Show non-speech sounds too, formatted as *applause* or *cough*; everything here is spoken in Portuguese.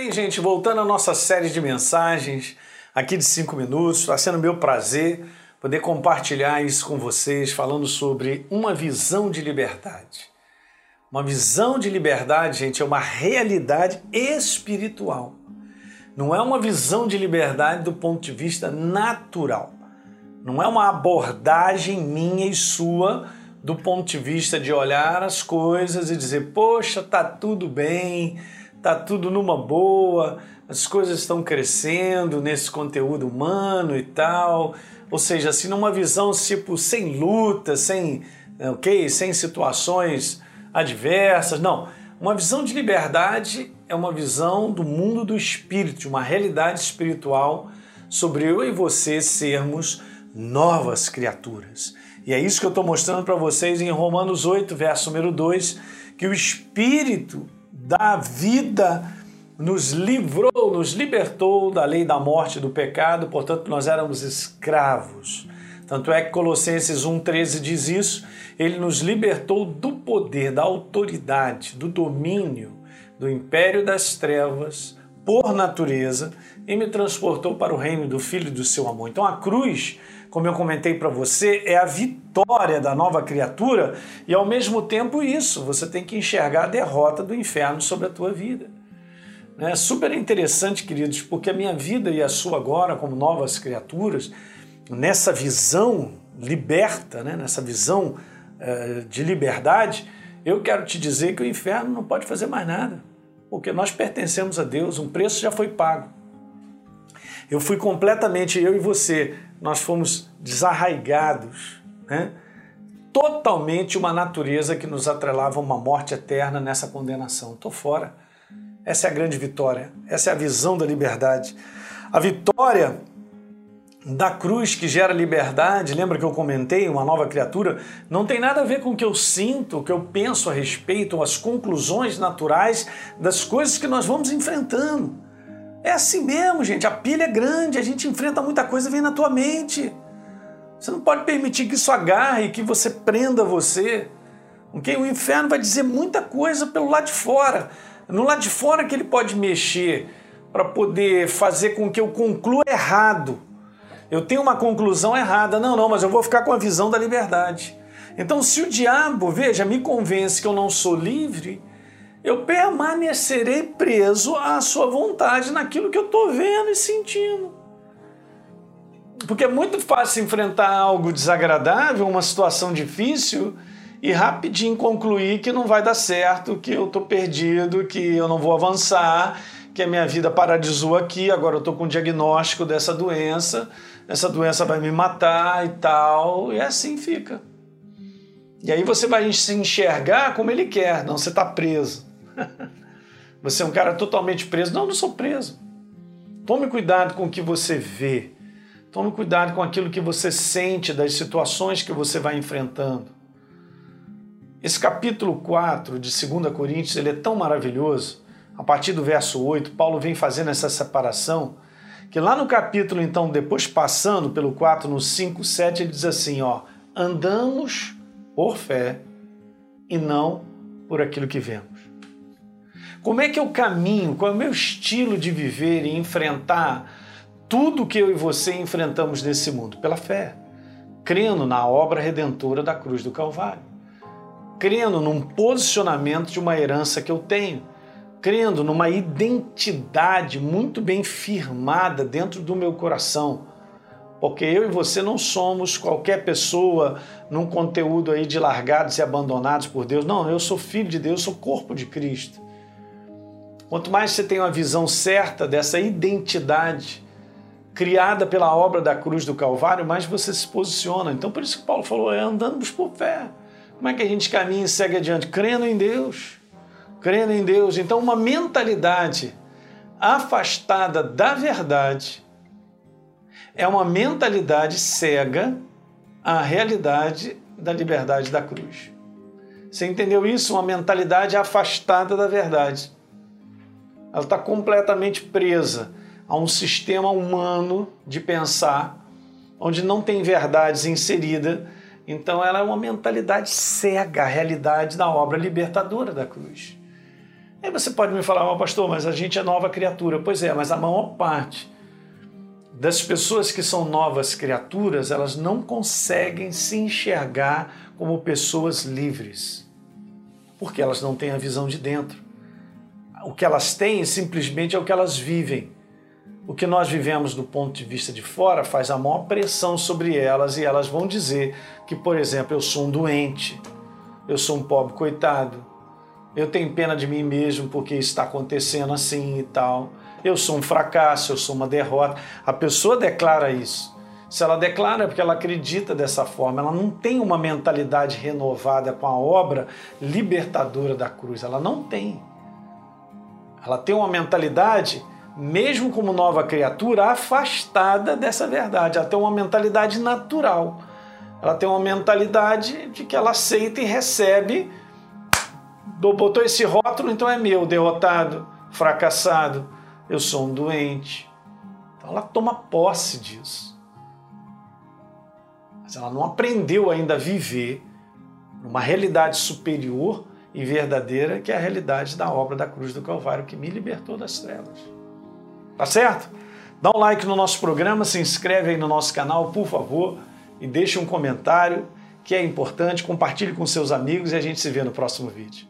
Bem, gente, voltando à nossa série de mensagens aqui de 5 minutos, está sendo meu prazer poder compartilhar isso com vocês, falando sobre uma visão de liberdade. Uma visão de liberdade, gente, é uma realidade espiritual. Não é uma visão de liberdade do ponto de vista natural. Não é uma abordagem minha e sua do ponto de vista de olhar as coisas e dizer, poxa, tá tudo bem, tá tudo numa boa, as coisas estão crescendo nesse conteúdo humano e tal. Ou seja, assim, numa visão tipo sem luta, sem, ok, sem situações adversas. Não, uma visão de liberdade é uma visão do mundo do espírito, uma realidade espiritual sobre eu e você sermos novas criaturas. E é isso que eu estou mostrando para vocês em Romanos 8, verso número 2, que o Espírito da vida nos livrou, nos libertou da lei da morte e do pecado, portanto nós éramos escravos. Tanto é que Colossenses 1,13 diz isso, ele nos libertou do poder, da autoridade, do domínio, do império das trevas, por natureza, e me transportou para o reino do Filho do seu amor. Então a cruz como eu comentei para você, é a vitória da nova criatura e ao mesmo tempo isso, você tem que enxergar a derrota do inferno sobre a tua vida. É super interessante, queridos, porque a minha vida e a sua agora, como novas criaturas, nessa visão liberta, né, nessa visão uh, de liberdade, eu quero te dizer que o inferno não pode fazer mais nada, porque nós pertencemos a Deus, um preço já foi pago. Eu fui completamente, eu e você, nós fomos desarraigados, né? totalmente uma natureza que nos atrelava a uma morte eterna nessa condenação. Estou fora. Essa é a grande vitória, essa é a visão da liberdade. A vitória da cruz que gera liberdade, lembra que eu comentei, uma nova criatura, não tem nada a ver com o que eu sinto, o que eu penso a respeito, as conclusões naturais das coisas que nós vamos enfrentando. É assim mesmo, gente. A pilha é grande, a gente enfrenta muita coisa vem na tua mente. Você não pode permitir que isso agarre, que você prenda você. Okay? O inferno vai dizer muita coisa pelo lado de fora. No lado de fora que ele pode mexer para poder fazer com que eu conclua errado. Eu tenho uma conclusão errada. Não, não, mas eu vou ficar com a visão da liberdade. Então, se o diabo, veja, me convence que eu não sou livre, eu permanecerei preso à sua vontade naquilo que eu estou vendo e sentindo. Porque é muito fácil enfrentar algo desagradável, uma situação difícil e rapidinho concluir que não vai dar certo, que eu estou perdido, que eu não vou avançar, que a minha vida paralisou aqui, agora eu estou com o diagnóstico dessa doença, essa doença vai me matar e tal, e assim fica. E aí você vai se enxergar como ele quer, não você está preso. *laughs* Você é um cara totalmente preso. Não, não sou preso. Tome cuidado com o que você vê. Tome cuidado com aquilo que você sente das situações que você vai enfrentando. Esse capítulo 4 de 2 Coríntios ele é tão maravilhoso. A partir do verso 8, Paulo vem fazendo essa separação, que lá no capítulo, então, depois passando pelo 4, no 5, 7, ele diz assim: ó, andamos por fé e não por aquilo que vemos. Como é que eu caminho? Qual é o meu estilo de viver e enfrentar tudo que eu e você enfrentamos nesse mundo? Pela fé, crendo na obra redentora da cruz do Calvário, crendo num posicionamento de uma herança que eu tenho, crendo numa identidade muito bem firmada dentro do meu coração. Porque eu e você não somos qualquer pessoa num conteúdo aí de largados e abandonados por Deus. Não, eu sou filho de Deus, sou corpo de Cristo. Quanto mais você tem uma visão certa dessa identidade criada pela obra da cruz do Calvário, mais você se posiciona. Então, por isso que Paulo falou: é andando por fé. Como é que a gente caminha e segue adiante? Crendo em Deus. Crendo em Deus. Então, uma mentalidade afastada da verdade é uma mentalidade cega à realidade da liberdade da cruz. Você entendeu isso? Uma mentalidade afastada da verdade. Ela está completamente presa a um sistema humano de pensar, onde não tem verdades inserida. Então, ela é uma mentalidade cega à realidade da obra libertadora da cruz. Aí você pode me falar, oh, pastor, mas a gente é nova criatura. Pois é, mas a maior parte das pessoas que são novas criaturas, elas não conseguem se enxergar como pessoas livres, porque elas não têm a visão de dentro. O que elas têm simplesmente é o que elas vivem. O que nós vivemos do ponto de vista de fora faz a maior pressão sobre elas e elas vão dizer que, por exemplo, eu sou um doente, eu sou um pobre coitado, eu tenho pena de mim mesmo porque está acontecendo assim e tal eu sou um fracasso, eu sou uma derrota. A pessoa declara isso. Se ela declara é porque ela acredita dessa forma, ela não tem uma mentalidade renovada com a obra libertadora da cruz, ela não tem. Ela tem uma mentalidade, mesmo como nova criatura, afastada dessa verdade. Ela tem uma mentalidade natural. Ela tem uma mentalidade de que ela aceita e recebe. Botou esse rótulo, então é meu, derrotado, fracassado eu sou um doente. Então ela toma posse disso. Mas ela não aprendeu ainda a viver numa realidade superior e verdadeira que é a realidade da obra da cruz do Calvário que me libertou das trevas. Tá certo? Dá um like no nosso programa, se inscreve aí no nosso canal, por favor, e deixe um comentário que é importante, compartilhe com seus amigos e a gente se vê no próximo vídeo.